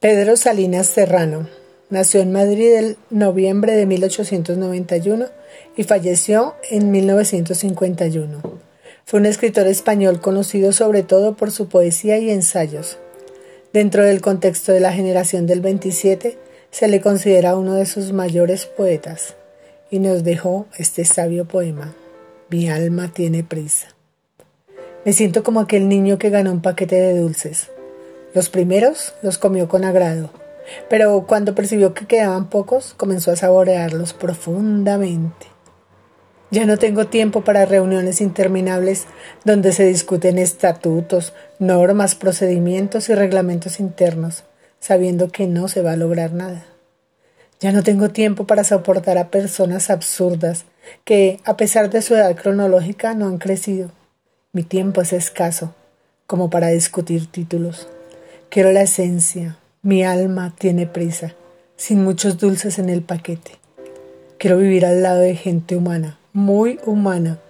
Pedro Salinas Serrano nació en Madrid el noviembre de 1891 y falleció en 1951. Fue un escritor español conocido sobre todo por su poesía y ensayos. Dentro del contexto de la generación del 27, se le considera uno de sus mayores poetas y nos dejó este sabio poema. Mi alma tiene prisa. Me siento como aquel niño que ganó un paquete de dulces. Los primeros los comió con agrado, pero cuando percibió que quedaban pocos, comenzó a saborearlos profundamente. Ya no tengo tiempo para reuniones interminables donde se discuten estatutos, normas, procedimientos y reglamentos internos, sabiendo que no se va a lograr nada. Ya no tengo tiempo para soportar a personas absurdas que, a pesar de su edad cronológica, no han crecido. Mi tiempo es escaso, como para discutir títulos. Quiero la esencia. Mi alma tiene prisa, sin muchos dulces en el paquete. Quiero vivir al lado de gente humana, muy humana,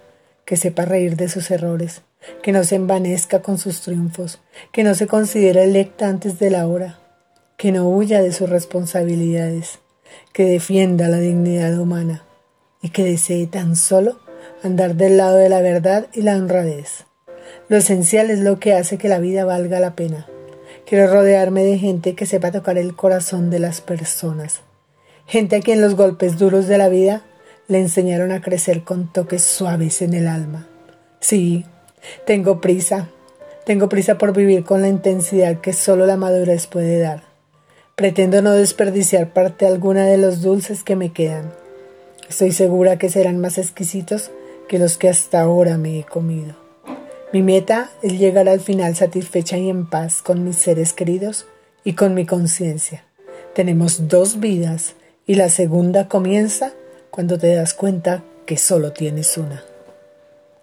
que sepa reír de sus errores, que no se envanezca con sus triunfos, que no se considere electa antes de la hora, que no huya de sus responsabilidades, que defienda la dignidad humana y que desee tan solo andar del lado de la verdad y la honradez. Lo esencial es lo que hace que la vida valga la pena. Quiero rodearme de gente que sepa tocar el corazón de las personas. Gente a quien los golpes duros de la vida le enseñaron a crecer con toques suaves en el alma. Sí, tengo prisa. Tengo prisa por vivir con la intensidad que solo la madurez puede dar. Pretendo no desperdiciar parte alguna de los dulces que me quedan. Estoy segura que serán más exquisitos que los que hasta ahora me he comido. Mi meta es llegar al final satisfecha y en paz con mis seres queridos y con mi conciencia. Tenemos dos vidas y la segunda comienza cuando te das cuenta que solo tienes una.